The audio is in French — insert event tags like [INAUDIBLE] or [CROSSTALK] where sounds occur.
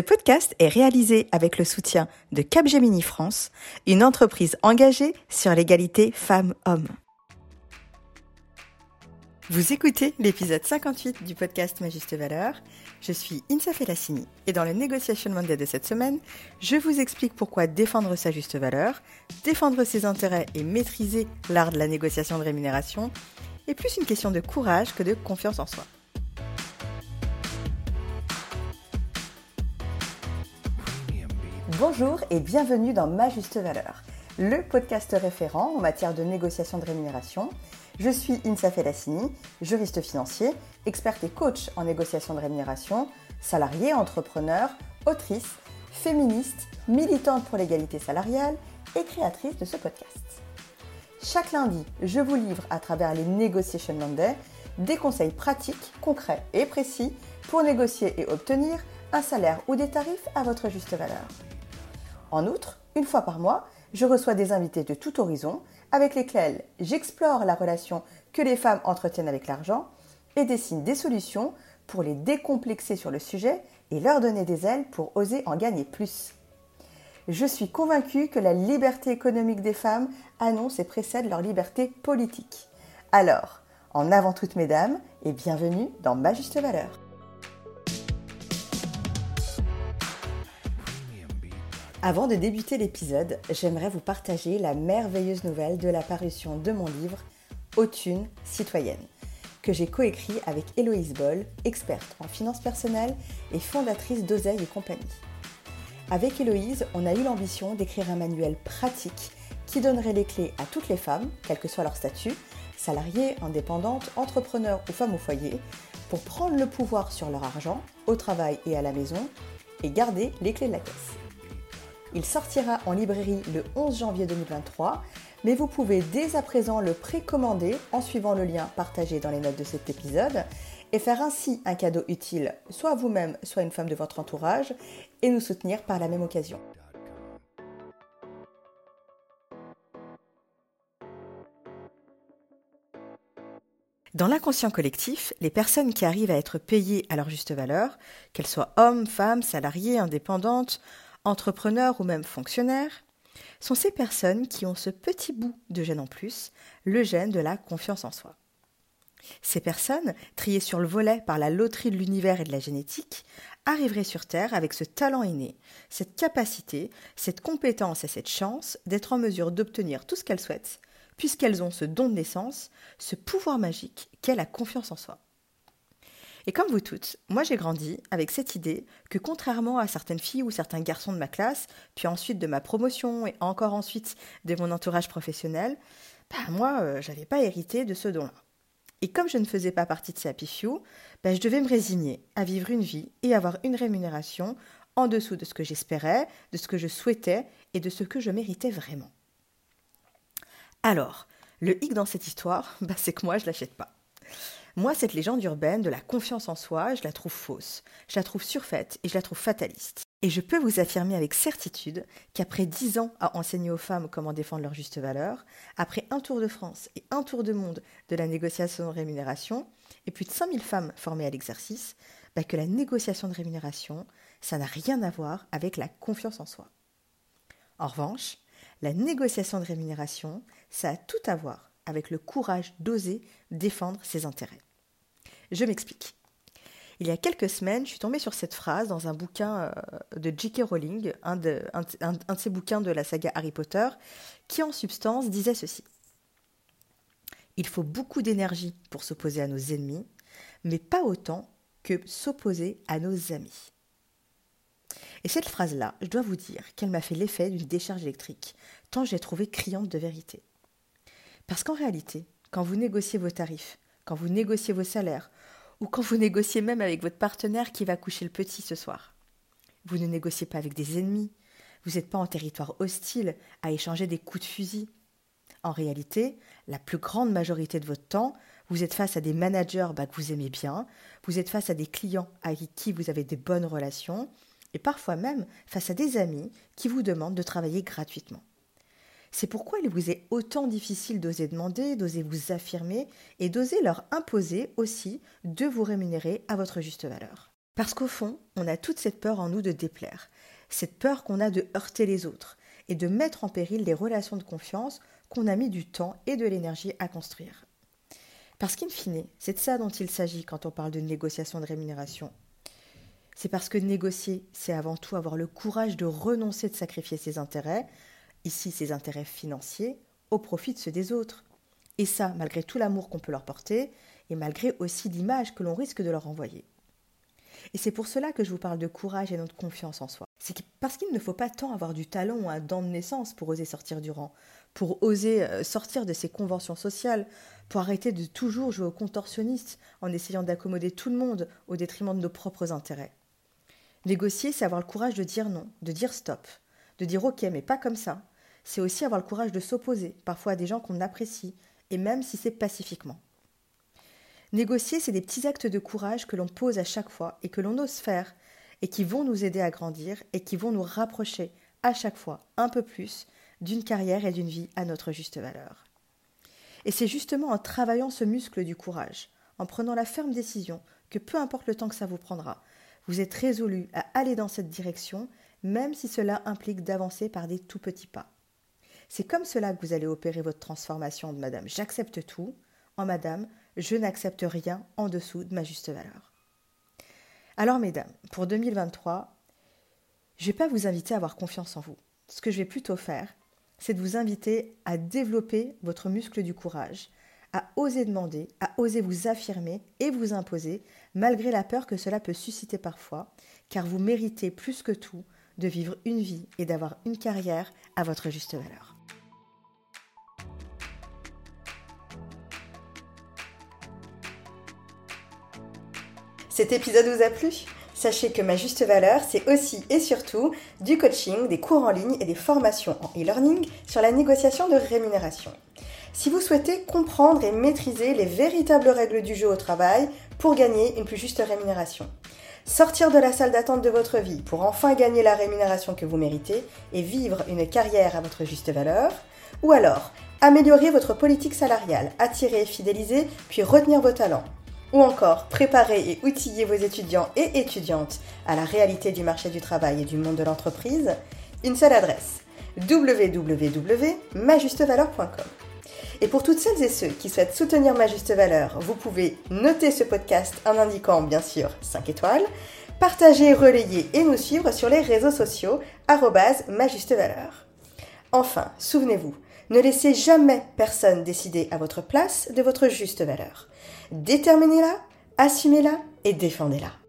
Ce podcast est réalisé avec le soutien de Capgemini France, une entreprise engagée sur l'égalité femmes-hommes. Vous écoutez l'épisode 58 du podcast Ma Juste Valeur. Je suis Insa Felassini et dans le Negotiation Monday de cette semaine, je vous explique pourquoi défendre sa juste valeur, défendre ses intérêts et maîtriser l'art de la négociation de rémunération est plus une question de courage que de confiance en soi. Bonjour et bienvenue dans Ma Juste Valeur, le podcast référent en matière de négociation de rémunération je suis Insa Felassini, juriste financier, experte et coach en négociation de rémunération, salariée, entrepreneur, autrice, féministe, militante pour l'égalité salariale et créatrice de ce podcast. Chaque lundi, je vous livre à travers les Negotiation Monday des conseils pratiques, concrets et précis pour négocier et obtenir un salaire ou des tarifs à votre juste valeur. En outre, une fois par mois, je reçois des invités de tout horizon avec lesquels j'explore la relation que les femmes entretiennent avec l'argent et dessine des solutions pour les décomplexer sur le sujet et leur donner des ailes pour oser en gagner plus. Je suis convaincue que la liberté économique des femmes annonce et précède leur liberté politique. Alors, en avant toutes mesdames, et bienvenue dans Ma Juste Valeur. Avant de débuter l'épisode, j'aimerais vous partager la merveilleuse nouvelle de la parution de mon livre Autune citoyenne, que j'ai coécrit avec Héloïse Boll, experte en finances personnelles et fondatrice d'Oseille et compagnie. Avec Héloïse, on a eu l'ambition d'écrire un manuel pratique qui donnerait les clés à toutes les femmes, quel que soit leur statut, salariées, indépendantes, entrepreneurs ou femmes au foyer, pour prendre le pouvoir sur leur argent, au travail et à la maison, et garder les clés de la caisse. Il sortira en librairie le 11 janvier 2023, mais vous pouvez dès à présent le précommander en suivant le lien partagé dans les notes de cet épisode et faire ainsi un cadeau utile soit à vous-même, soit à une femme de votre entourage et nous soutenir par la même occasion. Dans l'inconscient collectif, les personnes qui arrivent à être payées à leur juste valeur, qu'elles soient hommes, femmes, salariés, indépendantes, entrepreneurs ou même fonctionnaires, sont ces personnes qui ont ce petit bout de gène en plus, le gène de la confiance en soi. Ces personnes, triées sur le volet par la loterie de l'univers et de la génétique, arriveraient sur Terre avec ce talent inné, cette capacité, cette compétence et cette chance d'être en mesure d'obtenir tout ce qu'elles souhaitent, puisqu'elles ont ce don de naissance, ce pouvoir magique qu'est la confiance en soi. Et comme vous toutes, moi j'ai grandi avec cette idée que contrairement à certaines filles ou certains garçons de ma classe, puis ensuite de ma promotion et encore ensuite de mon entourage professionnel, bah moi euh, j'avais pas hérité de ce don-là. Et comme je ne faisais pas partie de ces happy few, bah, je devais me résigner à vivre une vie et avoir une rémunération en dessous de ce que j'espérais, de ce que je souhaitais et de ce que je méritais vraiment. Alors, le hic dans cette histoire, [LAUGHS] bah, c'est que moi je l'achète pas. Moi, cette légende urbaine de la confiance en soi, je la trouve fausse, je la trouve surfaite et je la trouve fataliste. Et je peux vous affirmer avec certitude qu'après dix ans à enseigner aux femmes comment défendre leur juste valeur, après un tour de France et un tour de monde de la négociation de rémunération, et plus de 5000 femmes formées à l'exercice, bah que la négociation de rémunération, ça n'a rien à voir avec la confiance en soi. En revanche, la négociation de rémunération, ça a tout à voir avec le courage d'oser défendre ses intérêts. Je m'explique. Il y a quelques semaines, je suis tombée sur cette phrase dans un bouquin euh, de J.K. Rowling, un de, un de ses bouquins de la saga Harry Potter, qui en substance disait ceci. Il faut beaucoup d'énergie pour s'opposer à nos ennemis, mais pas autant que s'opposer à nos amis. Et cette phrase-là, je dois vous dire qu'elle m'a fait l'effet d'une décharge électrique, tant j'ai trouvé criante de vérité. Parce qu'en réalité, quand vous négociez vos tarifs, quand vous négociez vos salaires, ou quand vous négociez même avec votre partenaire qui va coucher le petit ce soir, vous ne négociez pas avec des ennemis, vous n'êtes pas en territoire hostile à échanger des coups de fusil. En réalité, la plus grande majorité de votre temps, vous êtes face à des managers bah, que vous aimez bien, vous êtes face à des clients avec qui vous avez de bonnes relations, et parfois même face à des amis qui vous demandent de travailler gratuitement. C'est pourquoi il vous est autant difficile d'oser demander, d'oser vous affirmer et d'oser leur imposer aussi de vous rémunérer à votre juste valeur. Parce qu'au fond, on a toute cette peur en nous de déplaire, cette peur qu'on a de heurter les autres et de mettre en péril les relations de confiance qu'on a mis du temps et de l'énergie à construire. Parce qu'in fine, c'est de ça dont il s'agit quand on parle de négociation de rémunération. C'est parce que négocier, c'est avant tout avoir le courage de renoncer de sacrifier ses intérêts, ici ses intérêts financiers, au profit de ceux des autres. Et ça, malgré tout l'amour qu'on peut leur porter, et malgré aussi l'image que l'on risque de leur envoyer. Et c'est pour cela que je vous parle de courage et de confiance en soi. C'est parce qu'il ne faut pas tant avoir du talent ou un dent de naissance pour oser sortir du rang, pour oser euh, sortir de ces conventions sociales, pour arrêter de toujours jouer au contorsionniste en essayant d'accommoder tout le monde au détriment de nos propres intérêts. Négocier, c'est avoir le courage de dire non, de dire stop, de dire ok, mais pas comme ça. C'est aussi avoir le courage de s'opposer, parfois à des gens qu'on apprécie, et même si c'est pacifiquement. Négocier, c'est des petits actes de courage que l'on pose à chaque fois et que l'on ose faire et qui vont nous aider à grandir et qui vont nous rapprocher à chaque fois un peu plus d'une carrière et d'une vie à notre juste valeur. Et c'est justement en travaillant ce muscle du courage, en prenant la ferme décision que peu importe le temps que ça vous prendra, vous êtes résolu à aller dans cette direction, même si cela implique d'avancer par des tout petits pas. C'est comme cela que vous allez opérer votre transformation de Madame J'accepte tout en Madame je n'accepte rien en dessous de ma juste valeur. Alors, mesdames, pour 2023, je ne vais pas vous inviter à avoir confiance en vous. Ce que je vais plutôt faire, c'est de vous inviter à développer votre muscle du courage, à oser demander, à oser vous affirmer et vous imposer, malgré la peur que cela peut susciter parfois, car vous méritez plus que tout de vivre une vie et d'avoir une carrière à votre juste valeur. Cet épisode vous a plu? Sachez que ma juste valeur, c'est aussi et surtout du coaching, des cours en ligne et des formations en e-learning sur la négociation de rémunération. Si vous souhaitez comprendre et maîtriser les véritables règles du jeu au travail pour gagner une plus juste rémunération, sortir de la salle d'attente de votre vie pour enfin gagner la rémunération que vous méritez et vivre une carrière à votre juste valeur, ou alors améliorer votre politique salariale, attirer, fidéliser, puis retenir vos talents ou encore préparer et outiller vos étudiants et étudiantes à la réalité du marché du travail et du monde de l'entreprise, une seule adresse www.majustevaleur.com. Et pour toutes celles et ceux qui souhaitent soutenir Ma Juste Valeur, vous pouvez noter ce podcast en indiquant bien sûr 5 étoiles, partager, relayer et nous suivre sur les réseaux sociaux Ma Juste Valeur. Enfin, souvenez-vous, ne laissez jamais personne décider à votre place de votre juste valeur. Déterminez-la, assumez-la et défendez-la.